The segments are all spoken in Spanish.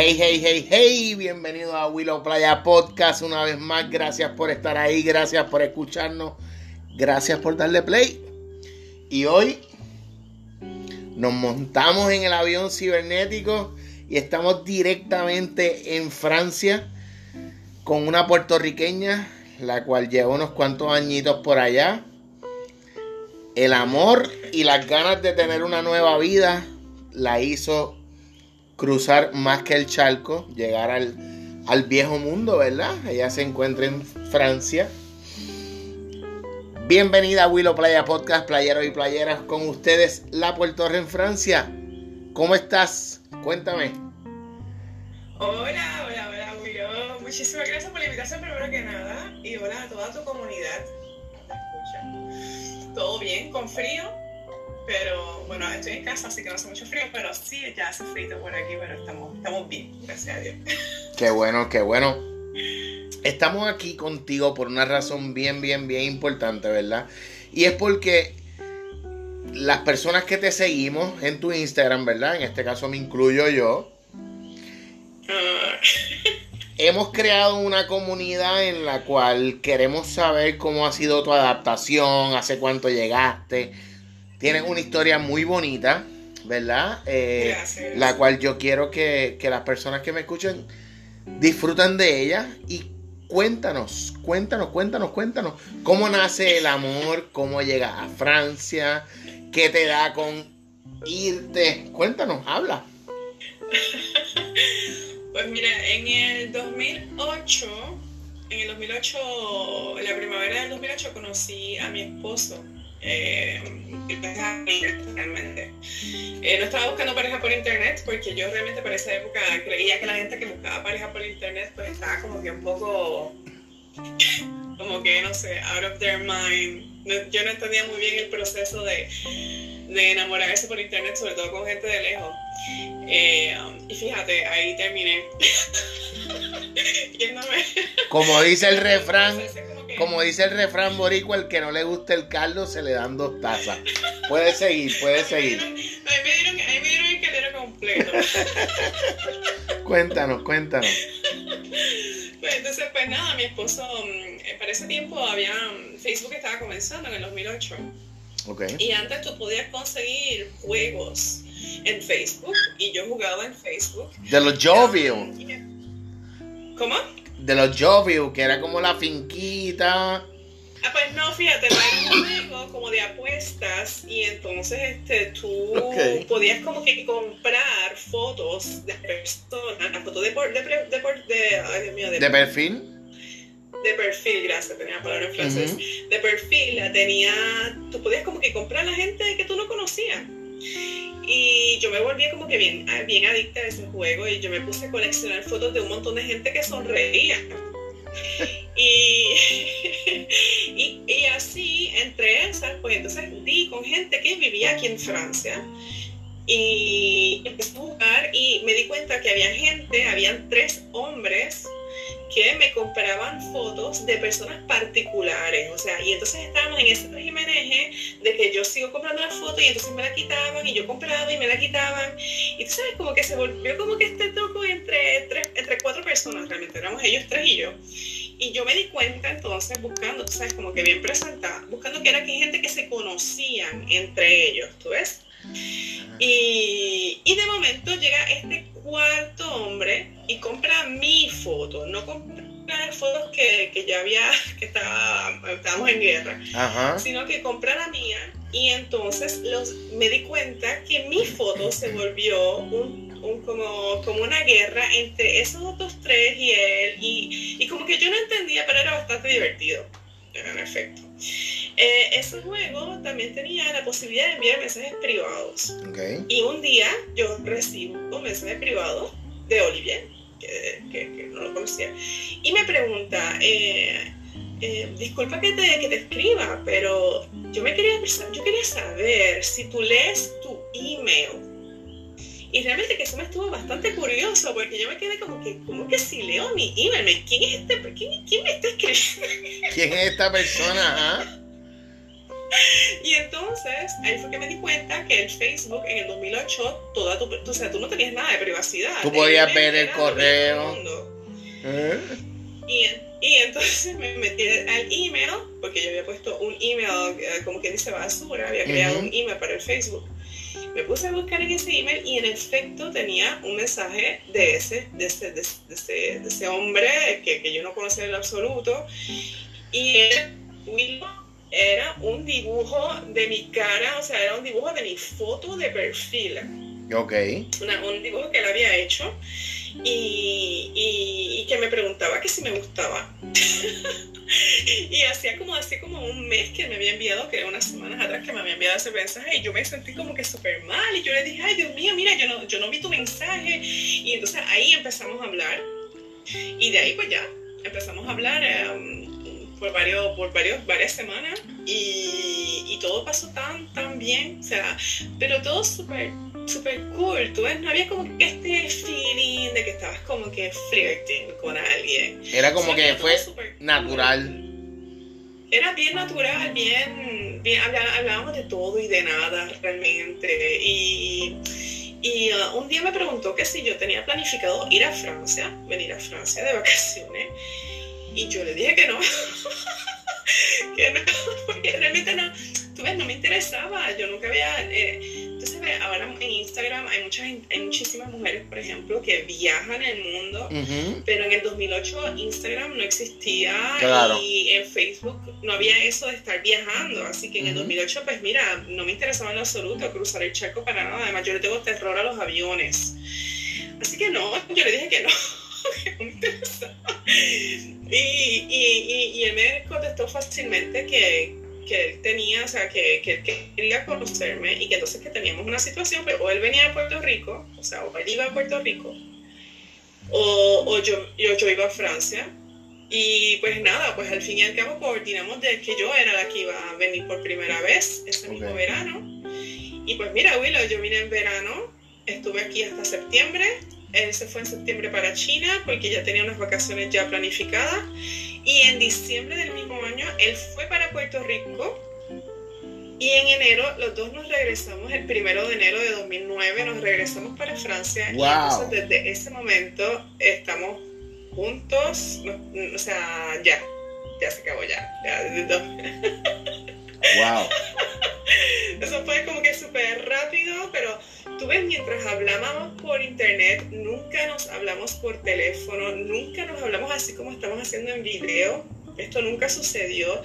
Hey, hey, hey, hey, bienvenido a Willow Playa Podcast una vez más. Gracias por estar ahí, gracias por escucharnos, gracias por darle play. Y hoy nos montamos en el avión cibernético y estamos directamente en Francia con una puertorriqueña, la cual lleva unos cuantos añitos por allá. El amor y las ganas de tener una nueva vida la hizo cruzar más que el charco, llegar al, al viejo mundo, ¿verdad? Ella se encuentra en Francia. Bienvenida a Willow Playa Podcast, playeros y playeras, con ustedes, La Puerto en Francia. ¿Cómo estás? Cuéntame. Hola, hola, hola, Willow. Muchísimas gracias por la invitación, primero que nada. Y hola a toda tu comunidad. ¿Todo bien? ¿Con frío? Pero bueno, estoy en casa, así que no hace mucho frío, pero sí, ya hace frío por aquí, pero estamos, estamos bien, gracias a Dios. Qué bueno, qué bueno. Estamos aquí contigo por una razón bien, bien, bien importante, ¿verdad? Y es porque las personas que te seguimos en tu Instagram, ¿verdad? En este caso me incluyo yo. Ah, Hemos creado una comunidad en la cual queremos saber cómo ha sido tu adaptación, hace cuánto llegaste. Tienes una historia muy bonita, ¿verdad? Eh, Gracias. La cual yo quiero que, que las personas que me escuchen disfruten de ella y cuéntanos, cuéntanos, cuéntanos, cuéntanos cómo nace el amor, cómo llegas a Francia, qué te da con irte. Cuéntanos, habla. Pues mira, en el 2008, en el 2008, en la primavera del 2008 conocí a mi esposo. Eh, realmente. Eh, no estaba buscando pareja por internet porque yo realmente para esa época creía que la gente que buscaba pareja por internet pues estaba como que un poco como que no sé, out of their mind. No- yo no entendía muy bien el proceso de, de enamorarse por internet, sobre todo con gente de lejos. Eh, um, y fíjate, ahí terminé. Yéndome. Como dice el refrán, como dice el refrán boricua, el que no le gusta el caldo se le dan dos tazas. Puedes seguir, puedes seguir. Ahí me dieron, ahí me dieron el caldero completo. Cuéntanos, cuéntanos. Pues entonces, pues nada, mi esposo, mm, para ese tiempo había, mm, Facebook estaba comenzando en el 2008. Ok. Y antes tú podías conseguir juegos en Facebook y yo jugaba en Facebook. De los Jovio, ¿Cómo? De los Jovio, que era como la finquita. Ah, pues no, fíjate, era un juego como de apuestas y entonces este, tú Ok. podías como que comprar fotos de personas, fotos de, por- de, de, por- de, ay Dios mío, de, De perfil. de perfil, gracias, tenía la palabra en francés. De perfil, la tenía, tú podías como que comprar a la gente que tú no conocías. Y yo me volví como que bien, bien adicta a ese juego y yo me puse a coleccionar fotos de un montón de gente que sonreía. Y, y, así, entre esas, pues entonces di con gente que vivía aquí en Francia y empecé a jugar y me di cuenta que había gente, habían tres hombres que me compraban fotos de personas particulares, o sea, y entonces estábamos en ese regimeneje de que yo sigo comprando las fotos y entonces me la quitaban y yo compraba y me la quitaban y tú sabes como que se volvió como que este truco entre tres, entre cuatro personas, realmente éramos ellos tres y yo. Y yo me di cuenta entonces buscando, tú sabes, como que bien presentada, buscando que era que gente que se conocían entre ellos, ¿tú ves? Y, y de momento llega este cuarto hombre y compra mi foto, no compra las fotos que, que ya había, que estaba, estábamos en guerra, Ajá. sino que compra la mía y entonces los, me di cuenta que mi foto se volvió un, un como, como una guerra entre esos otros tres y él y, y como que yo no entendía, pero era bastante divertido, en efecto. Eh, ese juego también tenía la posibilidad de enviar mensajes privados. Ok. Y un día yo recibo un mensaje privado de Olivier, que, que- que no lo conocía, y me pregunta, eh, eh, disculpa que te, que te escriba, pero yo me quería yo quería saber si tú lees tu email. Y realmente que eso me estuvo bastante curioso, porque yo me quedé como que, ¿cómo que si leo mi email? ¿Quién es este? ¿Quién, quién me está escribiendo? ¿Quién es esta persona? ah? y entonces, ahí fue que me di cuenta que el Facebook en el 2008, toda tu, o sea, tú no tenías nada de privacidad. Tú podías ver el correo. ¿Eh? Y, y, entonces me metí al email, porque yo había puesto un email, eh, como que dice basura, había creado un email para el Facebook. Me puse a buscar en ese email y en efecto tenía un mensaje de ese, de ese, de ese, de ese hombre que, que, yo no conocía en absoluto. Y él, era un dibujo de mi cara, o sea, era un dibujo de mi foto de perfil. Ok. un dibujo que él había hecho y, y, que me preguntaba que si me gustaba. y hacía como, hace como un mes que me había enviado, que era unas semanas atrás que me había enviado ese mensaje y yo me sentí como que súper mal y yo le dije, ay Dios mío, mira, yo no, yo no vi tu mensaje. Y entonces ahí empezamos a hablar y de ahí pues ya empezamos a hablar. Em, por, varios, por varios, varias semanas y, y, todo pasó tan, tan bien, o sea, pero todo súper, súper cool, tú ves, no había como este feeling de que estabas como que flirting con alguien. Era como que fue natural. Era bien natural, bien, bien hablábamos de todo y de nada realmente y... Y uh, un día me preguntó que si yo tenía planificado ir a Francia, venir a Francia de vacaciones. Y yo le dije que no, que no, porque realmente no, tú ves, no me interesaba, yo nunca había, eh, entonces ahora en Instagram hay, muchas, hay muchísimas mujeres, por ejemplo, que viajan el mundo, pero en el 2008 Instagram no existía y en Facebook no había eso de estar viajando, así que en el 2008, pues mira, no me interesaba en absoluto cruzar el charco para nada, además yo le tengo terror a los aviones. Así que no, yo le dije que no. y, y, y, él me contestó fácilmente que, que él tenía, o sea, que, que, quería conocerme y que entonces que teníamos una situación, pero o él venía a Puerto Rico, o sea, o él iba a Puerto Rico, o, o yo, yo, yo, iba a Francia. Y pues nada, pues al fin y al cabo coordinamos de que yo era la que iba a venir por primera vez ese mismo verano. Y pues mira, Willow, yo vine en verano, estuve aquí hasta septiembre, él se fue en septiembre para China porque ya tenía unas vacaciones ya planificadas. Y en diciembre del mismo año, él fue para Puerto Rico. Y en enero, los dos nos regresamos, el primero de enero de 2009, nos regresamos para Francia. Y entonces desde ese momento estamos juntos. o sea, ya, ya se acabó ya. ya wow. Eso fue como que súper rápido, pero tú ves, mientras hablábamos por internet, nunca nos hablamos por teléfono, nunca nos hablamos así como estamos haciendo en video. Esto nunca sucedió.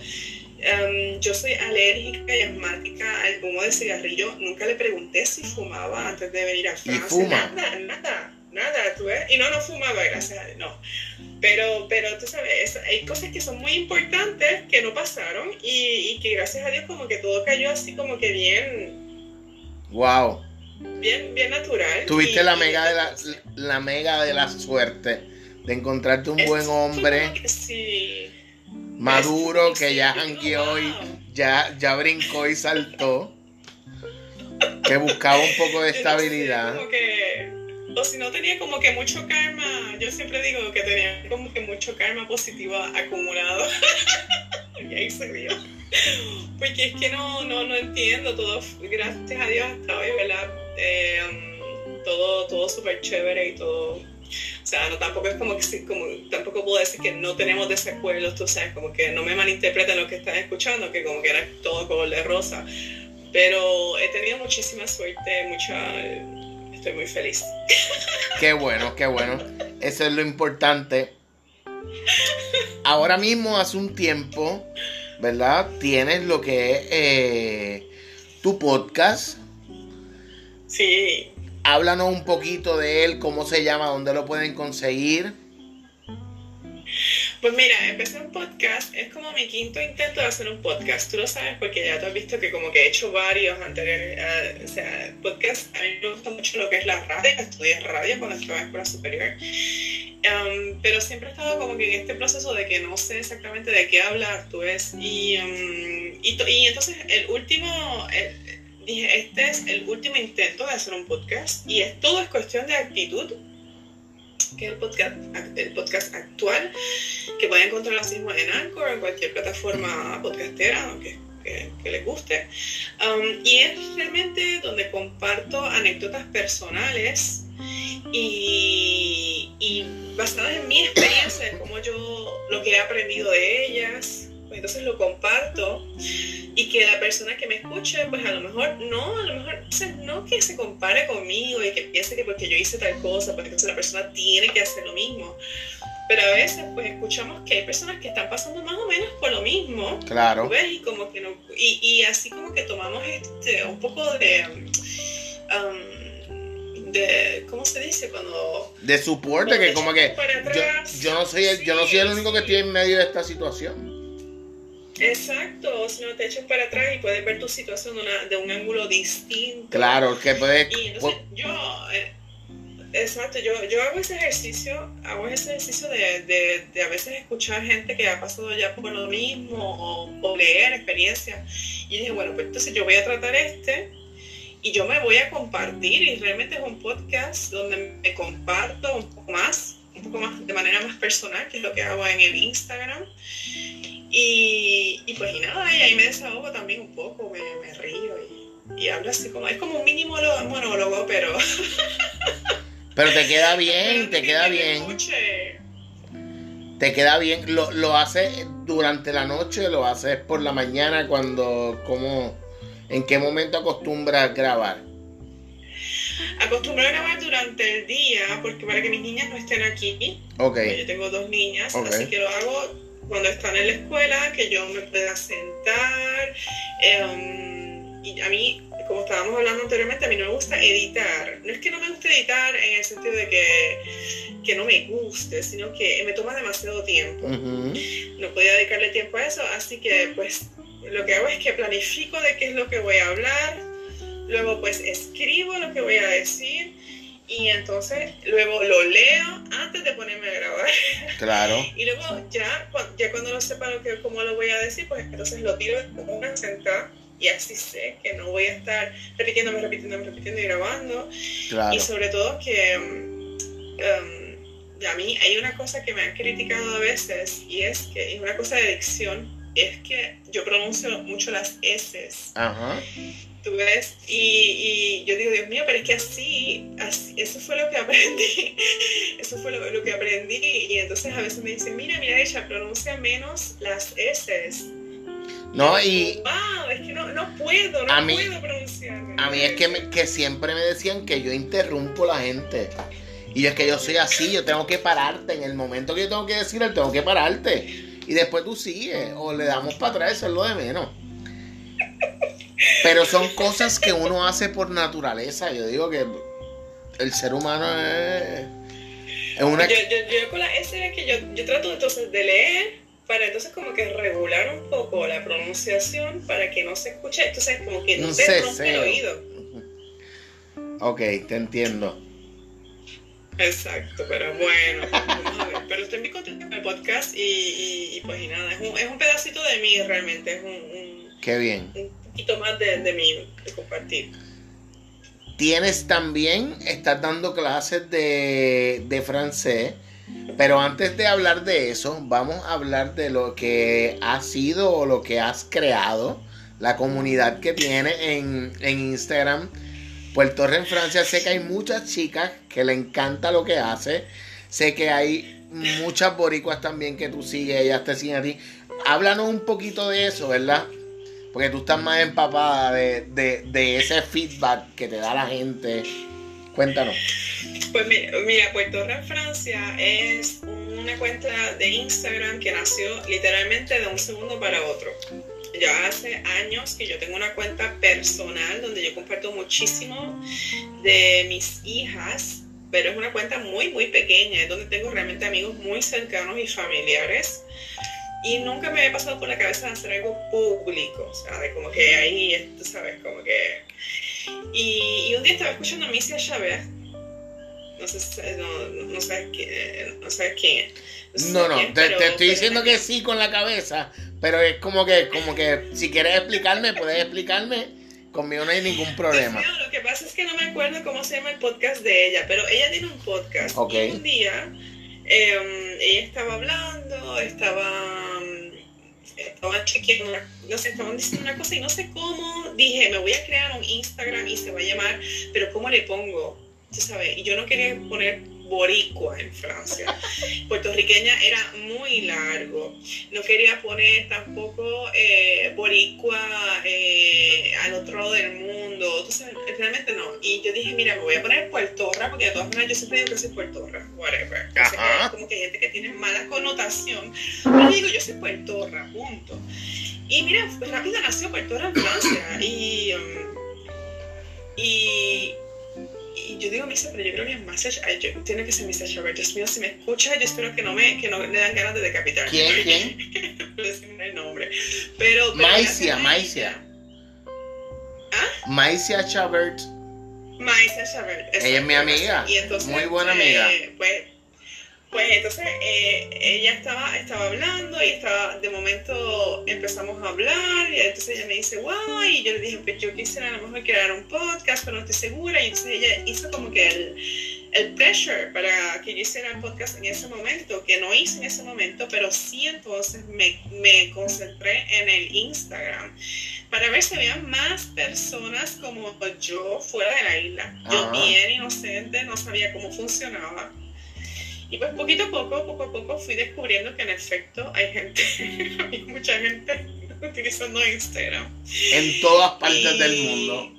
Em, yo soy alérgica y asmática al humo de cigarrillo. Nunca le pregunté si fumaba antes de venir a Francia. Nada, nada, nada. ¿tú ves? Y no, no fumaba, gracias a Dios, no. Pero, pero tú sabes, hay cosas que son muy importantes que no pasaron y, y que gracias a Dios como que todo cayó así como que bien. Wow. Bien, bien natural. Tuviste la mega de la, la mega de la suerte de encontrarte un buen hombre. Sí. Maduro que ya jangueó y ya, ya brincó y saltó. Que buscaba un poco de estabilidad. o si no tenía como que mucho karma, yo siempre digo que tenía como que mucho karma positivo acumulado. y ahí se vio. Porque es que no, no, no entiendo todo, gracias a Dios hasta hoy, ¿verdad? Um, todo todo súper chévere y todo. O sea, no tampoco es como que como, tampoco puedo decir que no tenemos desacuerdos, tú sabes, como que no me malinterpreten lo que están escuchando, que como que era todo color de rosa. Pero he tenido muchísima suerte, mucha. Estoy muy feliz. Qué bueno, qué bueno. Eso es lo importante. Ahora mismo, hace un tiempo, ¿verdad? Tienes lo que es eh, tu podcast Sí. Háblanos un poquito de él, cómo se llama, dónde lo pueden conseguir. Pues mira, empecé un podcast, es como mi quinto intento de hacer un podcast. Tú lo sabes porque ya te has visto que como que he hecho varios anteriores, uh, o sea, podcast, a mí me gusta mucho lo que es la radio, estudié radio cuando estaba en escuela superior. Um, pero siempre he estado como que en este proceso de que no sé exactamente de qué hablar, tú ves. Y, um, y, y, entonces el último, dije, este es el último intento de hacer un podcast y es, todo es cuestión de actitud, que es el podcast, el podcast actual, que pueden encontrar así mismo en Anchor en cualquier plataforma podcastera, que les guste. Um, y es realmente donde comparto anécdotas personales y, y basadas en mi experiencia, en cómo yo, lo que he aprendido de ellas, pues entonces lo comparto y que la persona que me escuche, pues a lo mejor no, a lo mejor no que se compare conmigo y que piense que porque yo hice tal cosa, pues entonces la persona tiene que hacer lo mismo. Pero a veces pues escuchamos que hay personas que están pasando más o menos por lo mismo. Claro. ¿ves? Y como que no, y, y así como que tomamos este, un poco de, um, de, ¿cómo se dice? Cuando... De soporte, que como que yo, yo no soy el, yo no soy el único que estoy en medio de esta situación. Exacto, si no te echas para atrás y puedes ver tu situación de, una- de un ángulo distinto. Claro, que puede... Y entonces yo, eh, exacto, yo, yo hago ese ejercicio, hago ese ejercicio de, de, de a veces escuchar gente que ha pasado ya por lo mismo o, o leer experiencias. Y dije, bueno, pues entonces yo voy a tratar este y yo me voy a compartir y realmente es un podcast donde me comparto un poco más, un poco más de manera más personal, que es lo que hago en el Instagram. Y, y pues y nada, y ahí me desahogo también un poco, me, me río y, y hablo así como, es como un mini monólogo, pero... Pero te queda bien, te que queda bien. escuche. Te queda bien. Lo, lo haces durante la noche, lo haces por la mañana, cuando... ¿Cómo, ¿En qué momento acostumbras grabar? Acostumbro a grabar durante el día, porque para que mis niñas no estén aquí, Ok, porque yo tengo dos niñas, así que lo hago cuando están en la escuela, que yo me pueda sentar. em, y a mí, como estábamos hablando anteriormente, a mí no me gusta editar. No es que no me guste editar en el sentido de que, que no me guste, sino que me toma demasiado tiempo. No podía dedicarle tiempo a eso, así que pues lo que hago es que planifico de qué es lo que voy a hablar, luego pues escribo lo que voy a decir y entonces luego lo leo antes de ponerme a grabar claro. y luego ya, ya cuando lo sepa lo que, cómo lo voy a decir, pues entonces lo tiro como una sentada y así sé que no voy a estar repitiéndome, repitiéndome, repitiendo y grabando. Claro. Y sobre todo que um, a mí hay una cosa que me han criticado a veces y es que es una cosa de dicción, es que yo pronuncio mucho las S, Ajá. ¿Tú ves? Y, y yo digo, Dios mío, pero es que así, así- eso fue lo que aprendí, eso fue lo, lo que aprendí y entonces a veces me dicen, mira, mira, ella pronuncia menos las S. No, y Wow, es que no, no puedo, no mí- puedo pronunciar. a mí es que, me- que siempre me decían que yo interrumpo a la gente. Y es que yo soy así, yo tengo que pararte. En el momento que yo tengo que decir, tengo que pararte. Y después tú sigues, o le damos para atrás, eso es lo de menos. Pero son cosas que uno hace por naturaleza. Yo digo que el ser humano es, es una... Yo, yo, yo con la S es que yo, yo trato entonces de leer para entonces como que regular un poco la pronunciación para que no se escuche, entonces como que no Un te rompe el oído. Ok, te entiendo. Exacto, pero bueno, vamos a ver. Pero estoy muy contenta con el podcast y, y, y pues y nada, es un, es un pedacito de mí realmente, es un, un, Qué bien. un poquito más de, de mí, de compartir. Tienes también, estás dando clases de, de francés, pero antes de hablar de eso, vamos a hablar de lo que ha sido o lo que has creado, la comunidad que tiene en, en Instagram. Puerto Rico en Francia, sé que hay muchas chicas que le encanta lo que hace, sé que hay muchas boricuas también que tú sigues, ellas te siguen a ti. Háblanos un poquito de eso, ¿verdad? Porque tú estás más empapada de, de, ese feedback que te da la gente. Cuéntanos. Pues mira, Puerto Rico Francia es una cuenta de Instagram que nació literalmente de un segundo para otro. Ya hace años que yo tengo una cuenta personal donde yo comparto muchísimo de mis hijas, pero es una cuenta muy, muy pequeña, es donde tengo realmente amigos muy cercanos y familiares. Y nunca me había pasado por la cabeza de hacer algo público, o sea, de como que ahí, tú sabes, como que... Y, y un día estaba escuchando a Misia Chávez, no sé, no, no sabes quién, no sabes quién es. No, no, quién, te, pero- te estoy pero- diciendo que sí con la cabeza, pero es como que, como que si quieres explicarme, puedes explicarme. Conmigo no hay ningún problema. Pues, no, lo que pasa es que no me acuerdo cómo se llama el podcast de ella, pero ella tiene un podcast. Ok. Y un día eh, ella estaba hablando, estaba. mm, estaban chequeando, no sé, estaban diciendo una cosa y no sé cómo, dije, me voy a crear un Instagram y se va a llamar, pero ¿cómo le pongo? ¿Tú sabes? Y yo no quería poner boricua en Francia. Puertorriqueña era muy largo. No quería poner tampoco eh, boricua eh, al otro lado del mundo. Entonces, realmente no. Y yo dije, mira, me voy a poner puertorra, porque de todas maneras yo siempre digo que soy puertorra, whatever. como que hay gente que tiene mala connotación. Pero digo, yo soy puertorra, punto. Y mira, pues rápido nació puertorra en Francia. Y, um, y y yo digo Misa, pero yo creo que es Message, tiene que ser Misa Robert. Dios mío, si me escucha, yo espero que no me, que no le dan ganas de decapitar. ¿Quién? ¿Quién? no el nombre. Pero. Maicia, Maicia. ¿Ah? Maicia Chabert. Maicia Chabert. Ella es mi amiga. Y entonces, muy buena amiga. Eh, pues, pues entonces eh, ella estaba, estaba hablando y estaba, de momento empezamos a hablar y entonces ella me dice, wow, y yo le dije, pues yo quisiera a lo mejor crear un podcast, pero no estoy segura. Y entonces ella hizo como que el, el pressure para que yo hiciera el podcast en ese momento, que no hice en ese momento, pero sí entonces me, me concentré en el Instagram para ver si había más personas como yo fuera de la isla. Yo bien inocente, no sabía cómo funcionaba y pues poquito a poco, poco a poco fui descubriendo que en efecto hay gente, hay mucha gente utilizando Instagram. En todas partes del mundo.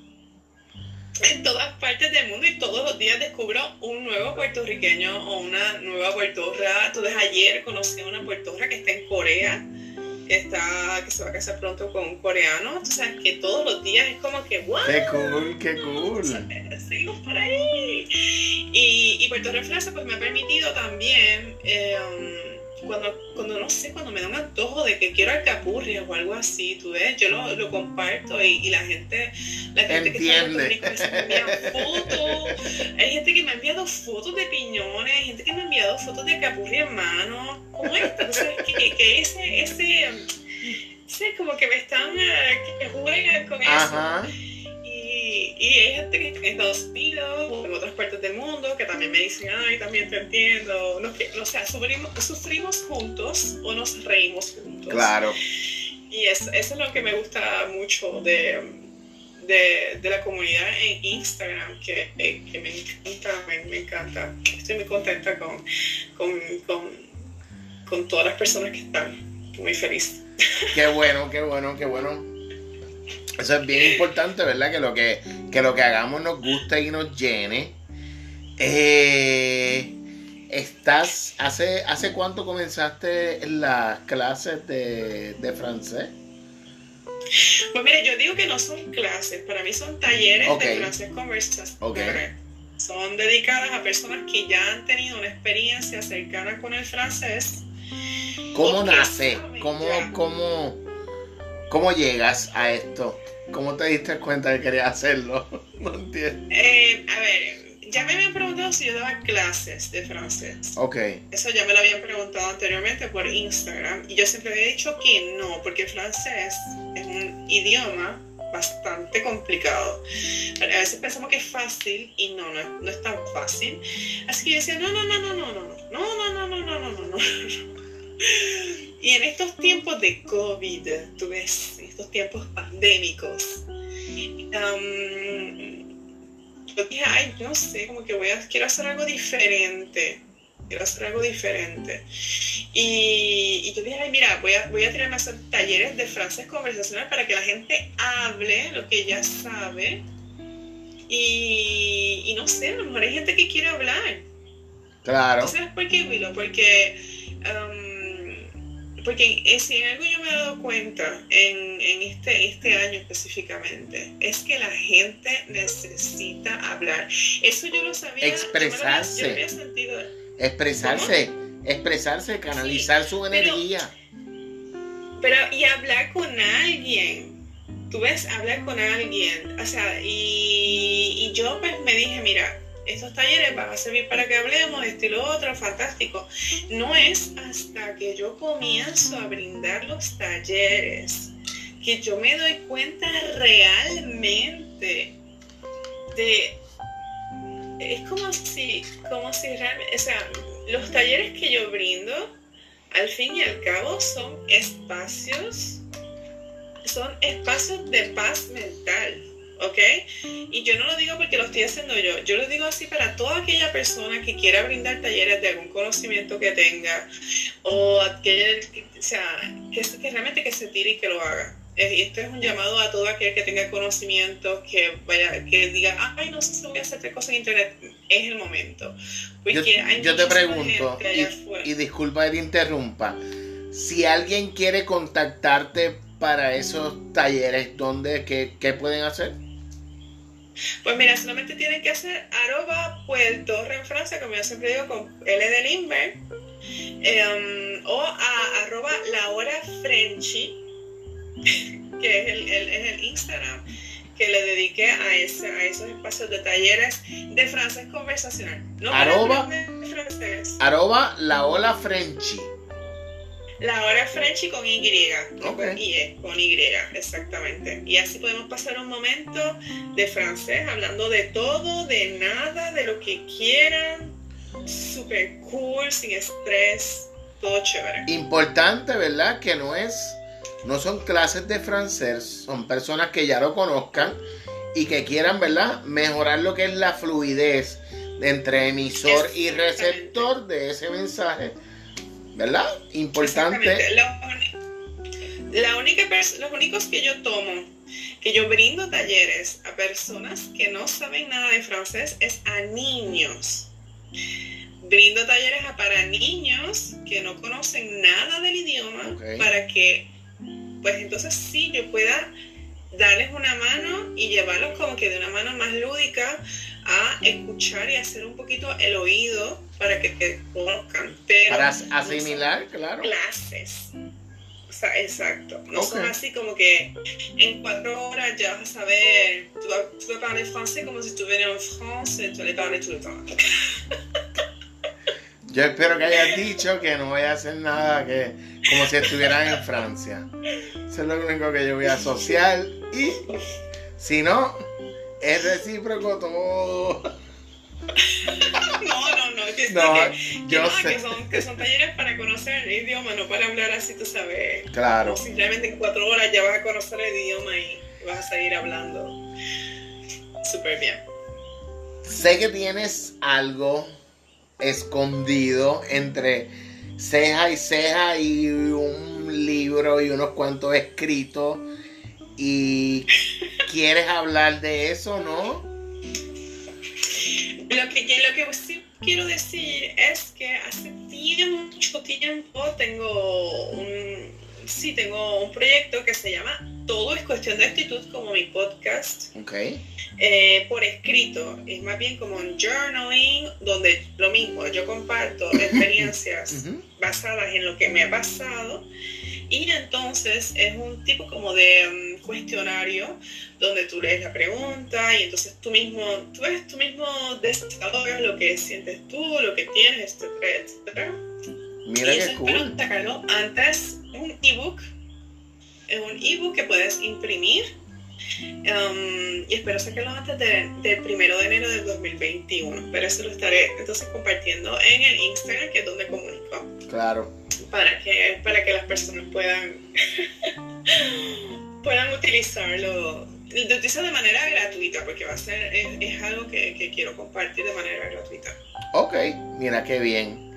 En todas partes del mundo y todos los días descubro un nuevo puertorriqueño o una nueva puertorra. Entonces ayer conocí a una puertorra que está en Corea que está que se va a casar pronto con un coreano, o sea, que todos los días es como que wow. Qué cool, qué cool. seguimos por ahí. Y, y Puerto Rico pues me ha permitido también eh, cuando, cuando no sé, cuando me da un antojo de que quiero alcapurria o algo así, tú ves, yo lo, lo comparto y, la gente, la gente que está me envía fotos, hay gente que me ha enviado fotos de piñones, hay gente que me ha enviado fotos de alcapurria en mano, como esto, entonces que, que, ese, ese, ese, como que me están, eh, que juegan con eso. Y, hay gente que está en Estados Unidos o en otras partes del mundo que también me dicen, ay, también te entiendo. No, que, o sea, sufrimos, sufrimos juntos o nos reímos juntos. Claro. Y eso, eso es lo que me gusta mucho de, de, de la comunidad en Instagram, que, que me encanta, me, encanta. Estoy muy contenta con, con, con, con todas las personas que están. Muy feliz. Qué bueno, qué bueno, qué bueno eso es bien importante, ¿verdad? Que lo que, lo que hagamos nos guste y nos llene. Eh, ¿Estás, hace, hace cuánto comenzaste las clases de, francés? Pues mire, yo digo que no son clases, para mí son talleres de francés conversacional. Son dedicadas a personas que ya han tenido una experiencia cercana con el francés. ¿Cómo nace? ¿Cómo, cómo, ¿Cómo llegas a esto? ¿Cómo te diste cuenta que querías hacerlo? No entiendo. Eh, a ver, ya me habían preguntado si yo daba clases de francés. Ok. Eso ya me lo habían preguntado anteriormente por Instagram. Y yo siempre había dicho que no, porque el francés es un idioma bastante complicado. A veces pensamos que es fácil y no, no, no es tan fácil. Así que yo decía, no, no, no, no, no, no, no, no, no, no, no, no, no, no. Y en estos tiempos de COVID, tú ves, estos tiempos pandémicos, yo dije, ay, no sé, como que voy a, quiero hacer algo diferente. Quiero hacer algo diferente. Y, yo dije, ay, mira, voy a, voy a tirarme a hacer talleres de francés conversacional para que la gente hable lo que ya sabe. Y, no sé, a lo mejor hay gente que quiere hablar. Claro. ¿Sabes por qué, Willow? Porque porque si en algo yo me he dado cuenta en, este, este año específicamente, es que la gente necesita hablar. Eso yo lo sabía. Expresarse. expresarse. Expresarse, canalizar su energía. Pero, y hablar con alguien. Tú ves, hablar con alguien. O sea, y, y yo pues me dije, mira, estos talleres van a servir para que hablemos, estilo otro, fantástico. No es hasta que yo comienzo a brindar los talleres que yo me doy cuenta realmente de... Es como si, como si realmente, o sea, los talleres que yo brindo, al fin y al cabo son espacios, son espacios de paz mental. ¿Ok? Y yo no lo digo porque lo estoy haciendo yo, yo lo digo así para toda aquella persona que quiera brindar talleres de algún conocimiento que tenga o aquel, o sea, que, que realmente que se tire y que lo haga. Y esto es un llamado a todo aquel que tenga conocimiento, que vaya, que diga, ay, no sé si voy a hacer otra cosa en internet, es el momento. Porque yo, te pregunto, y, y disculpa que te interrumpa, si alguien quiere contactarte para esos talleres, ¿dónde, qué, qué pueden hacer? Pues mira, solamente tienen que hacer arroba Puerto en Francia, como yo siempre digo, con L de Limber, em, o a arroba la hora Frenchy, que es el, el, Instagram que le dediqué a, ese, a esos espacios de talleres de francés conversacional. No arroba, francés. arroba la ola Frenchy. La hora Frenchy con Y, con Y, con Y, exactamente. Y así podemos pasar un momento de francés hablando de todo, de nada, de lo que quieran. Super cool, sin estrés, todo chévere. Importante, ¿verdad? Que no es, no son clases de francés, son personas que ya lo conozcan y que quieran, ¿verdad? Mejorar lo que es la fluidez entre emisor y receptor de ese mensaje ¿verdad? Importante. La, única los únicos que yo tomo, que yo brindo talleres a personas que no saben nada de francés, es a niños. Brindo talleres a para niños que no conocen nada del idioma para que, pues entonces sí, yo pueda darles una mano y llevarlos como que de una mano más lúdica a escuchar y hacer un poquito el oído para que te conozcan. para asimilar, claro. Clases. O sea, exacto. No son así como que en cuatro horas ya vas a saber, tú vas, tú vas hablar francés como si estuvieras en Francia, tú le parles todo el tiempo. Yo espero que hayas dicho que no voy a hacer nada que como si estuvieran en Francia. Eso es lo único que yo voy a asociar y si no, es recíproco todo. No, no, no, que, no, que, yo sé. que, son, que son talleres para conocer el idioma, no para hablar así, tú sabes. Claro. simplemente en cuatro horas ya vas a conocer el idioma y vas a seguir hablando. Súper bien. Sé que tienes algo escondido entre ceja y ceja y un libro y unos cuantos escritos y quieres hablar de eso, ¿no? Lo que, lo que sí quiero decir es que hace mucho tiempo tengo un, sí, tengo un proyecto que se llama Todo es cuestión de actitud, como mi podcast. Ok. Eh, por escrito, es más bien como un journaling, donde lo mismo, yo comparto experiencias basadas en lo que me ha pasado y entonces es un tipo como de um, cuestionario donde tú lees la pregunta y entonces tú mismo, tú ves tú mismo desarrollas lo que sientes tú, lo que tienes, etcétera, etcétera. Mira y qué cool. sacarlo antes un ebook, es un ebook que puedes imprimir um, y espero sacarlo antes del primero de enero del 2021. Pero eso lo estaré entonces compartiendo en el Instagram, que es donde comunico. Claro para que, para que las personas puedan, puedan utilizarlo, lo utilizar de manera gratuita, porque va a ser, es, algo que, quiero compartir de manera gratuita. Ok, mira qué bien.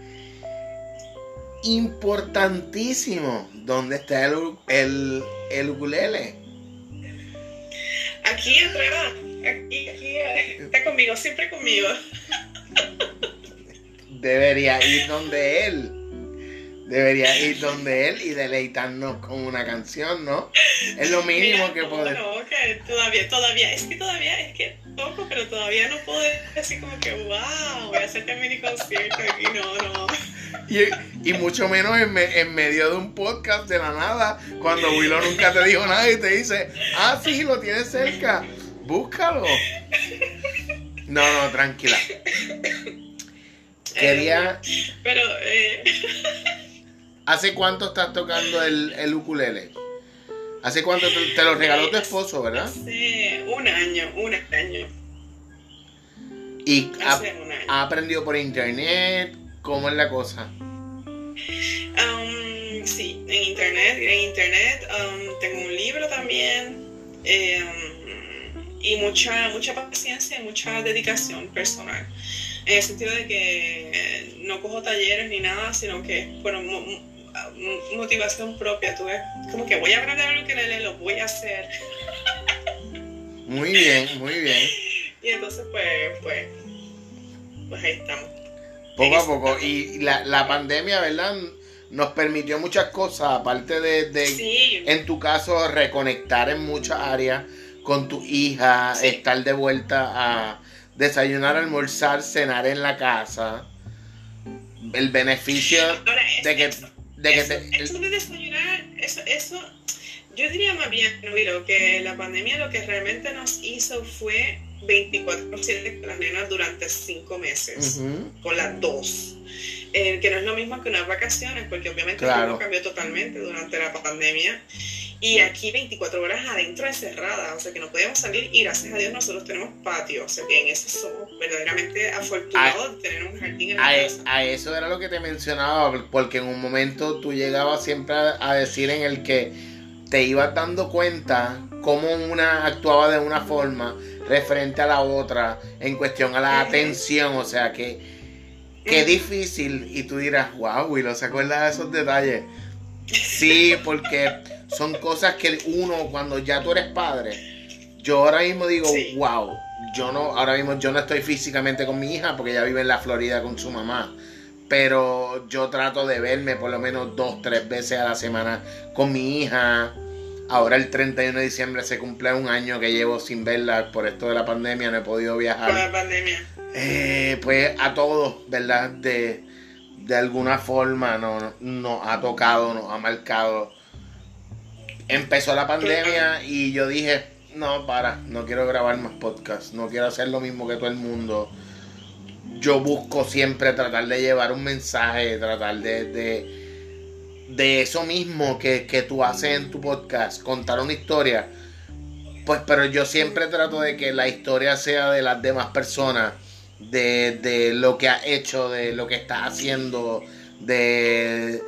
Importantísimo, ¿dónde está el, el, el ukulele? Aquí atrás, aquí, aquí, está conmigo, siempre conmigo. Debería ir donde él. Debería ir donde él y deleitarnos con una canción, ¿no? Es lo mínimo que podemos. No, que todavía, todavía, es que todavía, es que poco, pero todavía no puedo decir como que, wow, voy a hacerte mini concierto aquí, no, no. Y, y mucho menos en, en, medio de un podcast de la nada, cuando Willow nunca te dijo nada y te dice, ah, sí, lo tienes cerca, búscalo. No, no, tranquila. Quería. Pero, eh. ¿Hace cuánto estás tocando el, el ukulele? ¿Hace cuánto te, lo regaló tu esposo, verdad? Hace un año, un año. ¿Y ha, aprendido por internet? ¿Cómo es la cosa? Um, en internet, en internet. Um, tengo un libro también. Eh, y mucha, mucha paciencia y mucha dedicación personal. En el sentido de que no cojo talleres ni nada, sino que, bueno, motivación propia, tú ves, como que voy a aprender algo que le lo voy a hacer. Muy bien, muy bien. Y entonces, pues, pues, pues ahí estamos. Poco a poco. Y la, la pandemia, ¿verdad? Nos permitió muchas cosas, aparte de, de en tu caso, reconectar en muchas áreas con tu hija, estar de vuelta a desayunar, almorzar, cenar en la casa. El beneficio de que... de que eso, de desayunar, eso, eso, yo diría más bien, que la pandemia lo que realmente nos hizo fue 24-7 con las nenas durante 5 meses, con las dos. Eh, que no es lo mismo que unas vacaciones, porque obviamente todo cambió totalmente durante la pandemia. Y aquí 24 horas adentro encerrada, o sea que no podemos salir y gracias a Dios nosotros tenemos patio, o sea que en eso somos verdaderamente afortunados de tener un jardín en la a, e, casa. A eso era lo que te mencionaba, porque en un momento tú llegabas siempre a, decir en el que te ibas dando cuenta cómo una actuaba de una forma referente a la otra en cuestión a la atención, o sea que qué difícil y tú dirás, wow, Willow, ¿se acuerda de esos detalles? Sí, porque son cosas que uno, cuando ya tú eres padre, yo ahora mismo digo, wow, yo no, ahora mismo yo no estoy físicamente con mi hija porque ella vive en la Florida con su mamá. Pero yo trato de verme por lo menos dos, tres veces a la semana con mi hija. Ahora el 31 de diciembre se cumple un año que llevo sin verla por esto de la pandemia, no he podido viajar. Por la pandemia. Eh, pues a todos, ¿verdad? De, de alguna forma nos no ha tocado, nos ha marcado empezó la pandemia y yo dije, no, para, no quiero grabar más podcasts, no quiero hacer lo mismo que todo el mundo. Yo busco siempre tratar de llevar un mensaje, tratar de, de, de eso mismo que, que tú haces en tu podcast, contar una historia. Pues, pero yo siempre trato de que la historia sea de las demás personas, de, de lo que ha hecho, de lo que está haciendo, de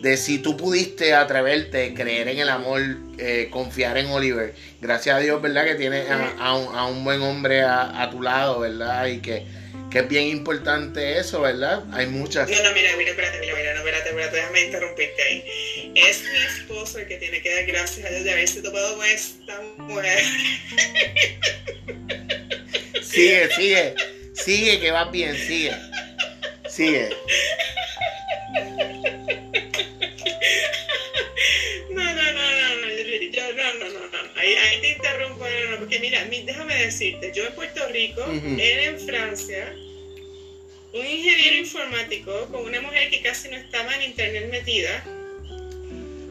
de si tú pudiste atreverte, creer en el amor, eh, confiar en Oliver. Gracias a Dios, ¿verdad? Que tienes a, un, buen hombre a, tu lado, ¿verdad? Y que, es bien importante eso, ¿verdad? Hay muchas. No, no, mira, mira, espérate, mira, mira, no, espérate, espérate, déjame interrumpirte ahí. Es mi esposo el que tiene que dar gracias a Dios de haberse topado con esta mujer. Sigue, sigue, sigue, que va bien, sigue. Sigue. Ahí, te interrumpo, porque mira, déjame decirte, yo en Puerto Rico, él en Francia, un ingeniero informático con una mujer que casi no estaba en internet metida,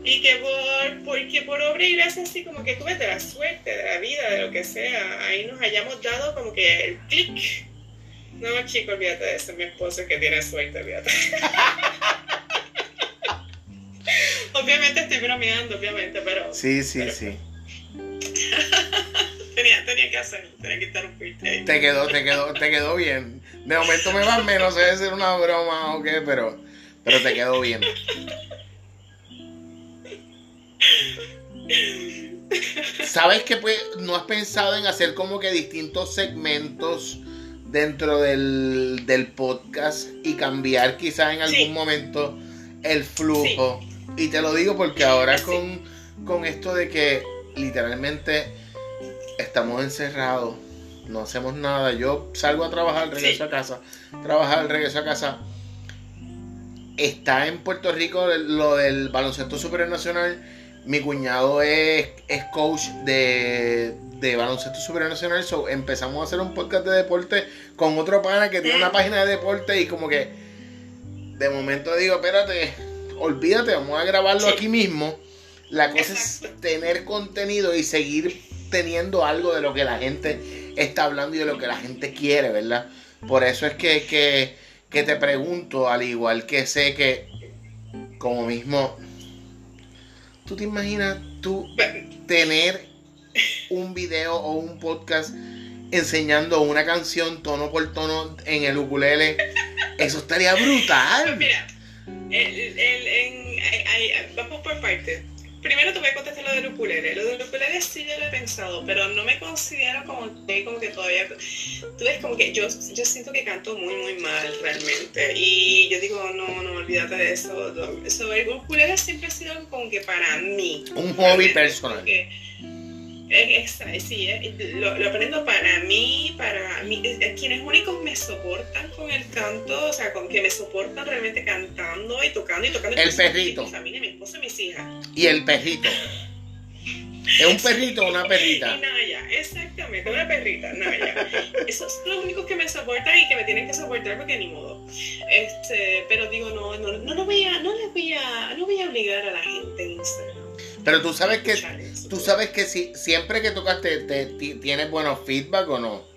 y que por, porque por obra y gracia así como que tuve de la suerte, de la vida, de lo que sea, ahí nos hayamos dado como que el clic. No, chico, olvídate de eso, mi esposo que tiene suerte, olvídate. obviamente estoy bromeando, obviamente, pero... Sí, sí, sí. Tenía, que hacer, tenía que interrumpirte. Te quedó, te quedó, te quedó bien. De momento me va menos, sé si una broma o qué, pero, pero te quedó bien. ¿Sabes que pues, no has pensado en hacer como que distintos segmentos dentro del, del podcast y cambiar quizás en algún momento el flujo? Y te lo digo porque ahora con, con esto de que literalmente estamos encerrados, no hacemos nada. Yo salgo a trabajar, regreso a casa, trabajar, regreso a casa. Está en Puerto Rico lo del baloncesto supernacional. Mi cuñado es, es coach de, de baloncesto supernacional. So empezamos a hacer un podcast de deporte con otro pana que tiene una página de deporte y como que de momento digo, espérate, olvídate, vamos a grabarlo aquí mismo la cosa es tener contenido y seguir teniendo algo de lo que la gente está hablando y de lo que la gente quiere, ¿verdad? Por eso es que, que, te pregunto, al igual que sé que, como mismo, ¿tú te imaginas tú tener un video o un podcast enseñando una canción tono por tono en el ukulele? Eso estaría brutal. Mira, el, el, vamos por partes. Primero te voy a contestar lo del ukulele. Lo del ukulele sí yo lo he pensado, pero no me considero como que, como que todavía... Tú ves como que yo, yo siento que canto muy, muy mal realmente. Y yo digo, no, no, olvídate de eso. eso el ukulele siempre ha sido como que para mí. Un hobby personal. Es, sí, lo, lo, aprendo para mí, para mí, quienes únicos me soportan con el canto, o sea, con que me soportan realmente cantando y tocando y tocando. El perrito. Mi familia, mi esposo y mis hijas. Y el perrito. ¿Es un perrito o una perrita? Y Naya, exactamente, una perrita, Naya. Esos son los únicos que me soportan y que me tienen que soportar porque ni modo. Este, pero digo, no, no, no, no voy a, no les voy a, no voy a obligar a la gente en Instagram pero tú sabes que tú sabes que si, siempre que tocas te, tienes buenos feedback o no.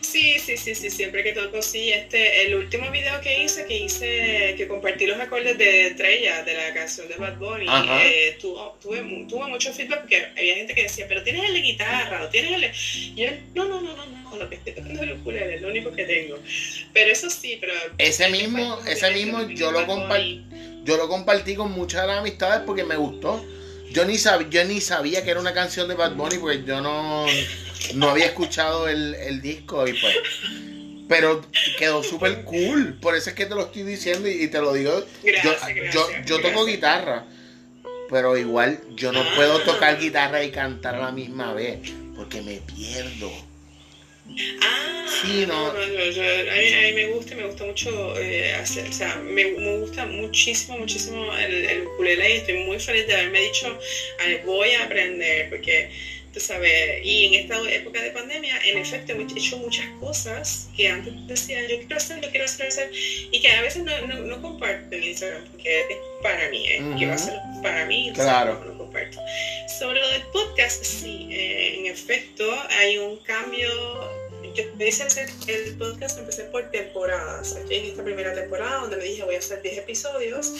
Sí, sí, sí, sí, siempre que toco, sí. Este, el último video que hice, que hice, que compartí los acordes de Estrella, de la canción de Bad Bunny, eh, tuvo, tuve, mucho feedback porque había gente que decía, pero tienes el de guitarra, o tienes el Y yo, no, no, no, no, no, lo que estoy tocando es el ukulele, es lo único que tengo. Pero eso sí, pero... Ese mismo, ese mismo yo lo, compartí, yo lo compartí con muchas de las amistades porque me gustó yo ni, yo ni sabía que era una canción de Bad Bunny porque yo no, no había escuchado el, disco y pues. Pero quedó súper cool. Por eso es que te lo estoy diciendo y, te lo digo. yo, yo, toco guitarra, pero igual yo no puedo tocar guitarra y cantar a la misma vez porque me pierdo. Ah, sí, no. no, a, mí, me gusta, me gusta mucho eh, hacer, o sea, me, me, gusta muchísimo, muchísimo el, el ukulele y estoy muy feliz de haberme dicho, voy a aprender, porque tú sabes, y en esta época de pandemia, en efecto, he hecho muchas cosas que antes decía, yo quiero hacer, yo quiero hacer, hacer y que a veces no, no, no comparto en Instagram, porque es para mí, ¿eh? quiero hacerlo para mí, claro. no, comparto. Sobre lo del podcast, sí, eh, en efecto, hay un cambio yo a hacer el podcast, empecé por temporadas. Aquí en esta primera temporada, donde me dije voy a hacer 10 episodios.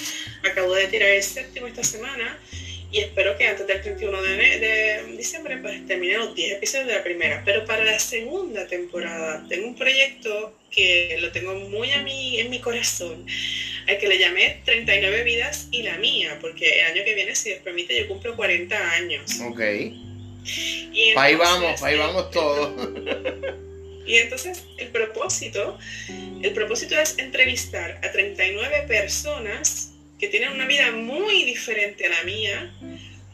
Acabo de tirar el séptimo esta semana y espero que antes del 31 de, de diciembre pues termine los 10 episodios de la primera. Pero para la segunda temporada tengo un proyecto que lo tengo muy a mí, en mi corazón, al que le llamé 39 vidas y la mía, porque el año que viene, si Dios permite, yo cumplo 40 años. Ok. ahí vamos, ahí vamos todos. Y entonces el propósito, el propósito es entrevistar a 39 personas que tienen una vida muy diferente a la mía,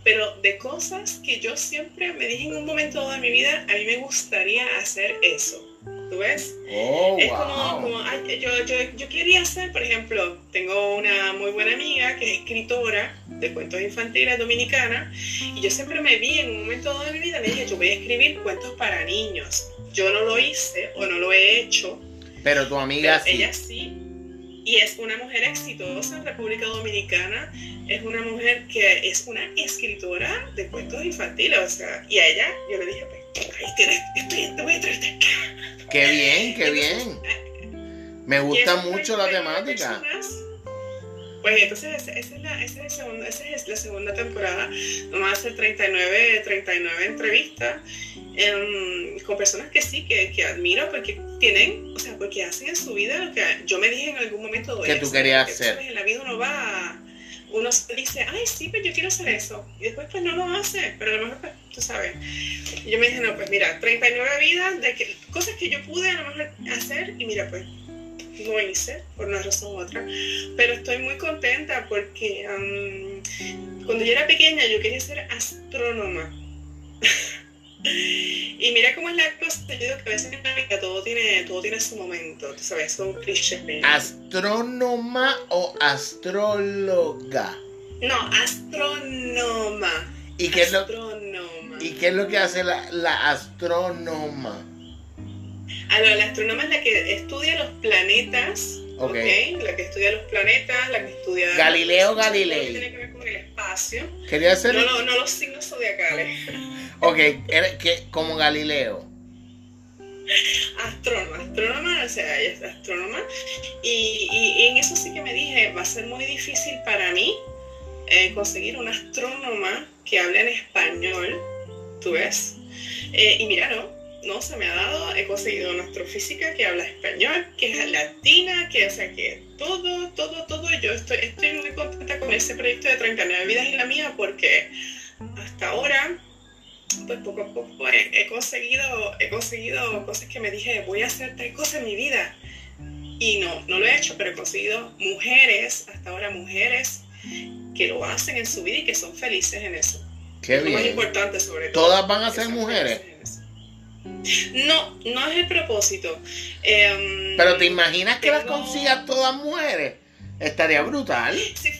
pero de cosas que yo siempre me dije en un momento de mi vida, a mí me gustaría hacer eso. ¿Tú ves? Oh, es como, yo, yo, yo, quería hacer, por ejemplo, tengo una muy buena amiga que es escritora de cuentos infantiles dominicana, y yo siempre me vi en un momento de mi vida, me dije, yo voy a escribir cuentos para niños yo no lo hice o no lo he hecho. Pero tu amiga sí. Ella sí. Y es una mujer exitosa en República Dominicana. Es una mujer que es una escritora de cuentos infantiles. O sea, y a ella yo le dije, pues, ahí tienes, te voy a traer Qué bien, qué bien. Me gusta mucho la temática. Pues entonces esa, es la, esa, es segunda, esa es la segunda temporada. Vamos a hacer 39, 39 entrevistas em, con personas que sí, que, que, admiro porque tienen, o sea, porque hacen en su vida lo que yo me dije en algún momento. Que tú querías hacer. En la vida uno va, uno dice, ay, sí, pues yo quiero hacer eso. Y después pues no lo hace, pero a lo mejor pues, tú sabes. Y yo me dije, no, pues mira, 39 vidas de que, cosas que yo pude a lo mejor hacer y mira, pues no hice por una razón u otra, pero estoy muy contenta porque cuando yo era pequeña yo quería ser astrónoma. y mira cómo es la cosa, yo digo que a veces en la vida todo tiene, todo tiene su momento, tú sabes, son clichés. ¿Astrónoma o astróloga? No, astrónoma. ¿Y qué, Es lo, ¿Y qué es lo que hace la, la astrónoma? Ah, la astrónoma es la que estudia los planetas. Okay. La que estudia los planetas, la que estudia. Galileo Galilei. Tiene que ver con el espacio. Quería hacer. No, no, no los signos zodiacales. Ok, que, como Galileo. Astrónoma, astrónoma, o sea, ella es astrónoma. Y, y, en eso sí que me dije, va a ser muy difícil para mí eh, conseguir una astrónoma que hable en español, tú ves. Eh, y mira, no, no se me ha dado. He conseguido una astrofísica que habla español, que es latina, que, o sea, que todo, todo, todo. Yo estoy, estoy muy contenta con ese proyecto de 39 vidas y la mía porque hasta ahora, pues poco a poco he, conseguido, he conseguido cosas que me dije, voy a hacer tal cosa en mi vida. Y no, no lo he hecho, pero he conseguido mujeres, hasta ahora mujeres, que lo hacen en su vida y que son felices en eso. Qué bien. Lo más importante sobre todo. ¿Todas van a ser mujeres? No, no es el propósito. Em, pero ¿te imaginas que las consigas todas mujeres? Estaría brutal. Sí,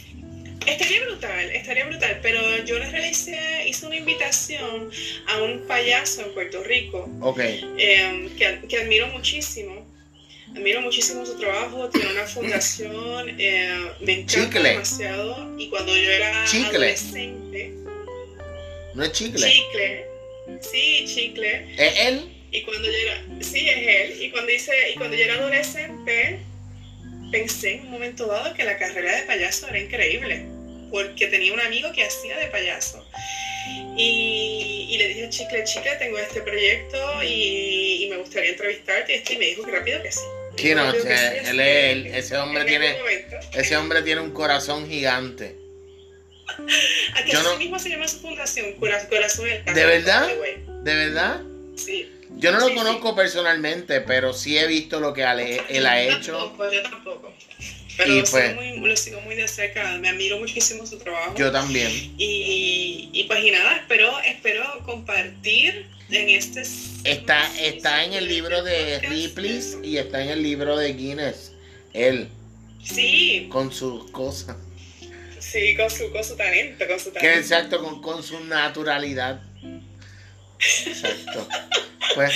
estaría brutal, estaría brutal. Pero yo les realicé, hice una invitación a un payaso en Puerto Rico. Ok. Em, que, que admiro muchísimo admiro muchísimo su trabajo, tiene una fundación, eh, me encanta demasiado. Y cuando yo era adolescente. ¿No es chicle? Chicle. Sí, chicle. ¿Es él? Y cuando yo era. Sí, es él. Y cuando, hice, y cuando yo era adolescente, pensé en un momento dado que la carrera de payaso era increíble. Porque tenía un amigo que hacía de payaso. Y, le dije, chicle, chicle, tengo este proyecto y, me gustaría entrevistarte. Y me dijo que rápido que sí. Sí, no, él, ese hombre tiene, ese hombre tiene un corazón gigante. Aquí mismo se llama su fundación, Corazón del ¿De verdad? ¿De verdad? Sí. Yo no lo conozco personalmente, pero sí he visto lo que él ha hecho. yo tampoco. Pero lo, sigo pues muy, lo, sigo muy, de cerca, me admiro muchísimo su trabajo. Yo también. Y, y pues y nada, espero, espero compartir en este... Está, está en el libro de Ripley y está en el libro de Guinness. Él. Sí. Con sus cosas. Sí, con su, con su talento, con su talento. Que exacto, con, con su naturalidad. Exacto. Pues.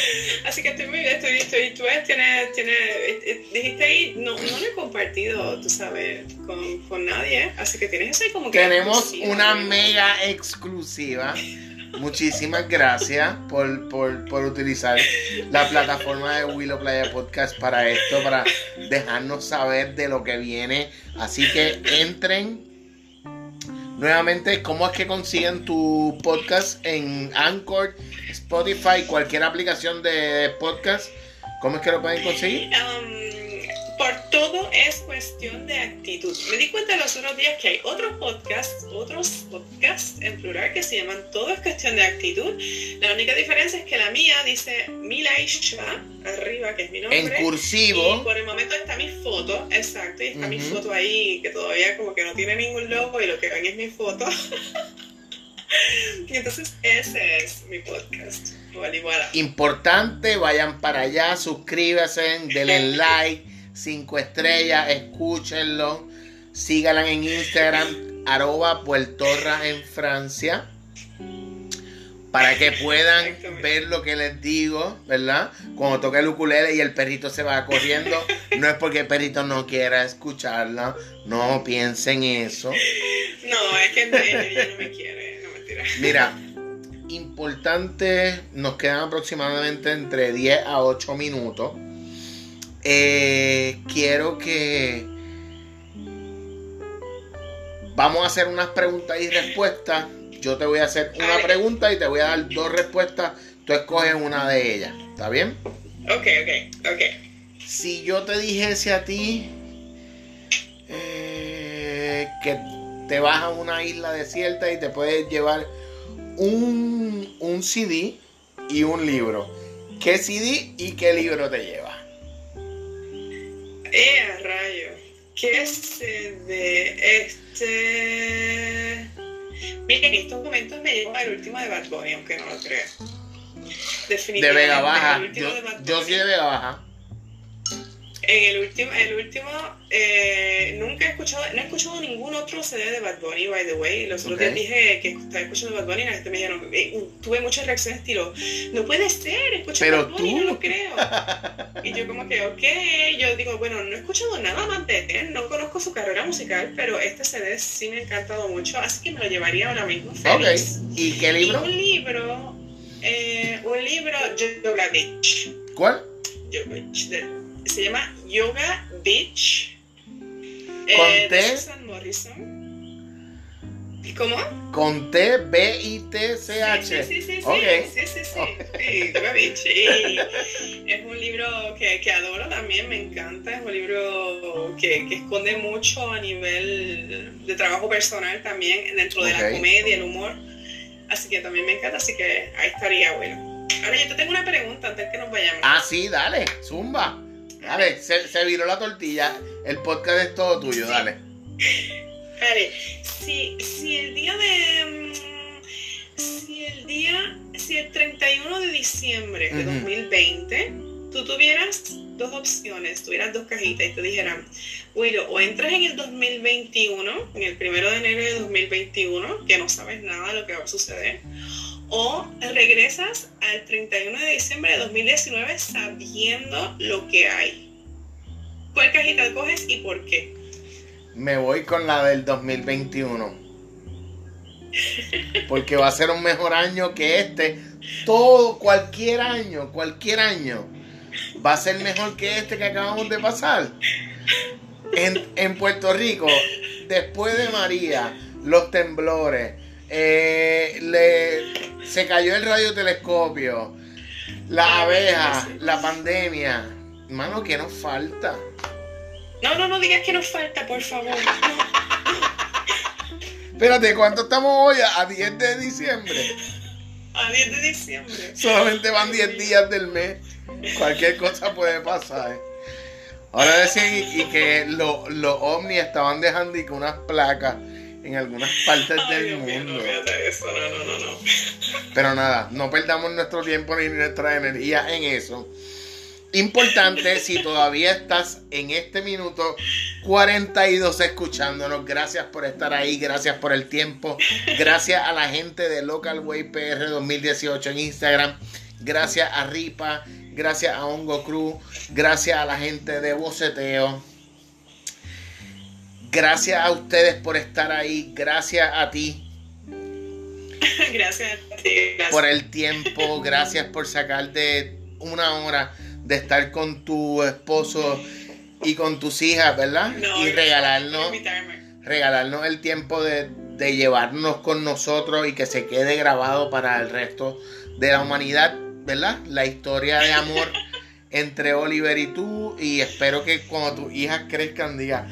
Así que estoy muy bien, estoy, estoy, tú ves, tienes, tienes, eh, dijiste ahí, no, no lo he compartido, tú sabes, con, con nadie, así que tienes eso ahí como que... Tenemos una mega exclusiva. Muchísimas gracias por, por, por, utilizar la plataforma de Willow Playa Podcast para esto, para dejarnos saber de lo que viene. Así que entren nuevamente cómo es que consiguen tu podcast en Anchor, Spotify, cualquier aplicación de podcast. ¿Cómo es que lo pueden conseguir? Um, por todo es cuestión de actitud. Me di cuenta los otros días que hay otros podcasts, otros podcasts en plural que se llaman Todo es cuestión de actitud. La única diferencia es que la mía dice Milaisha arriba, que es mi nombre. En cursivo. Y por el momento está mi foto, exacto, y está mi foto ahí que todavía como que no tiene ningún logo y lo que ven es mi foto. y entonces ese es mi podcast. Importante, vayan para allá, suscríbanse, denle like cinco estrellas, escúchenlo, síganla en Instagram, arroba puertorra en Francia, para que puedan ver lo que les digo, ¿verdad? Cuando toque el ukulele y el perrito se va corriendo, no es porque el perrito no quiera escucharla, no piensen eso. No, es que ella no me quiere, no mentira. Mira, importante, nos quedan aproximadamente entre 10 a 8 minutos. Eh, quiero que vamos a hacer unas preguntas y respuestas. Yo te voy a hacer una pregunta y te voy a dar dos respuestas. Tú escoges una de ellas. ¿Está bien? Ok, ok, ok. Si yo te dijese a ti eh, que te vas a una isla desierta y te puedes llevar un, un CD y un libro. ¿Qué CD y qué libro te llevas? ¡Eh, rayo! ¿Qué se de este? Miren, en estos momentos me llevo el último de Bad Bunny, aunque no lo crea. Definitivamente. De Vega Baja. Yo, yo sí de Vega Baja. En el último, el último eh, nunca he escuchado, no he escuchado ningún otro CD de Bad Bunny, by the way. Los otros días dije que estaba escuchando Bad Bunny y la gente me dijeron, eh, tuve muchas reacciones estilo, no puede ser, escuché Bad Bunny, no lo creo. y yo como que, ok, yo digo, bueno, no he escuchado nada más de él, no conozco su carrera musical, pero este CD sí me ha encantado mucho, así que me lo llevaría ahora mismo. Feliz. ¿Y qué libro? un libro, eh, un libro, Beach. ¿Cuál? Beach, se llama Yoga Beach. Eh, de Susan Morrison. ¿Cómo? Con T, B, I, T, C, H. Sí, sí, sí, sí. Ok. Sí, sí, sí. Tú me bichi. Es un libro que, que adoro también, me encanta. Es un libro que, que esconde mucho a nivel de trabajo personal también, dentro de la comedia, el humor. Así que también me encanta, así que ahí estaría, bueno. Ahora yo te tengo una pregunta antes que nos vayamos. Ah, sí, dale, zumba. Dale, se, se viró la tortilla. El podcast es todo tuyo, dale. Vale, si, si el día de. mm, Si el día. Si el 31 de diciembre de Ujú. 2020 tú tuvieras dos opciones, tuvieras dos cajitas y te dijeran, Willow, o entras en el 2021, en el primero de enero de 2021, que no sabes nada de lo que va a suceder, o regresas al 31 de diciembre de 2019 sabiendo lo que hay. ¿Cuál cajita coges y por qué? Me voy con la del 2021. Porque va a ser un mejor año que este. Todo, cualquier año, cualquier año. Va a ser mejor que este que acabamos de pasar. En, en Puerto Rico, después de María, los temblores, eh, le- se cayó el radiotelescopio, la abeja, la pandemia. Hermano, ¿qué nos falta? No, no, no digas que nos falta, por favor. Espérate, ¿cuánto estamos hoy? A 10 de diciembre. A 10 de diciembre. Solamente van 10 días del mes. Cualquier cosa puede pasar. Ahora decían y, y que lo- los ovnis estaban dejando y que unas placas en algunas partes Ay, del Dios mío, no, mundo. eso, no, no, no, no. Pero nada, no perdamos nuestro tiempo ni nuestra energía en eso. Importante, si todavía estás en este minuto 42 escuchándonos, gracias por estar ahí, gracias por el tiempo, gracias a la gente de Local Way PR 2018 en Instagram, gracias a Ripa, gracias a Hongo Cruz, gracias a la gente de Boceteo. Gracias a ustedes por estar ahí, gracias a ti Gracias a ti. Gracias. por el tiempo, gracias por sacarte una hora de estar con tu esposo y con tus hijas, ¿verdad? No, y regalarnos, regalarnos el tiempo de, de llevarnos con nosotros y que se quede grabado para el resto de la humanidad, ¿verdad? La historia de amor entre Oliver y tú y espero que cuando tus hijas crezcan digan,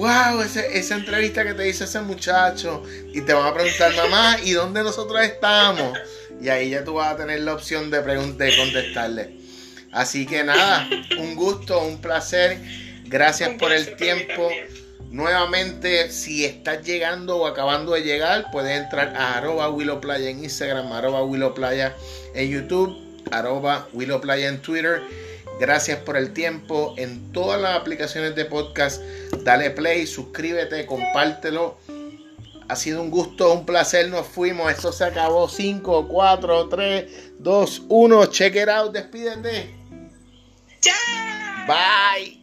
wow, esa entrevista que te hizo ese muchacho y te van a preguntar, mamá, ¿y dónde nosotros estamos? Y ahí ya tú vas a tener la opción de y contestarle. Así que nada, un gusto, un placer. Gracias por el tiempo. Nuevamente, si estás llegando o acabando de llegar, puedes entrar a arroba Willow en Instagram, arroba Willow en YouTube, arroba Willow en Twitter. Gracias por el tiempo. En todas las aplicaciones de podcast, dale play, suscríbete, compártelo. Ha sido un gusto, un placer. Nos fuimos. Esto se acabó. 5, 4, 3, 2, 1. Check it out. Despídete. ¡Chao!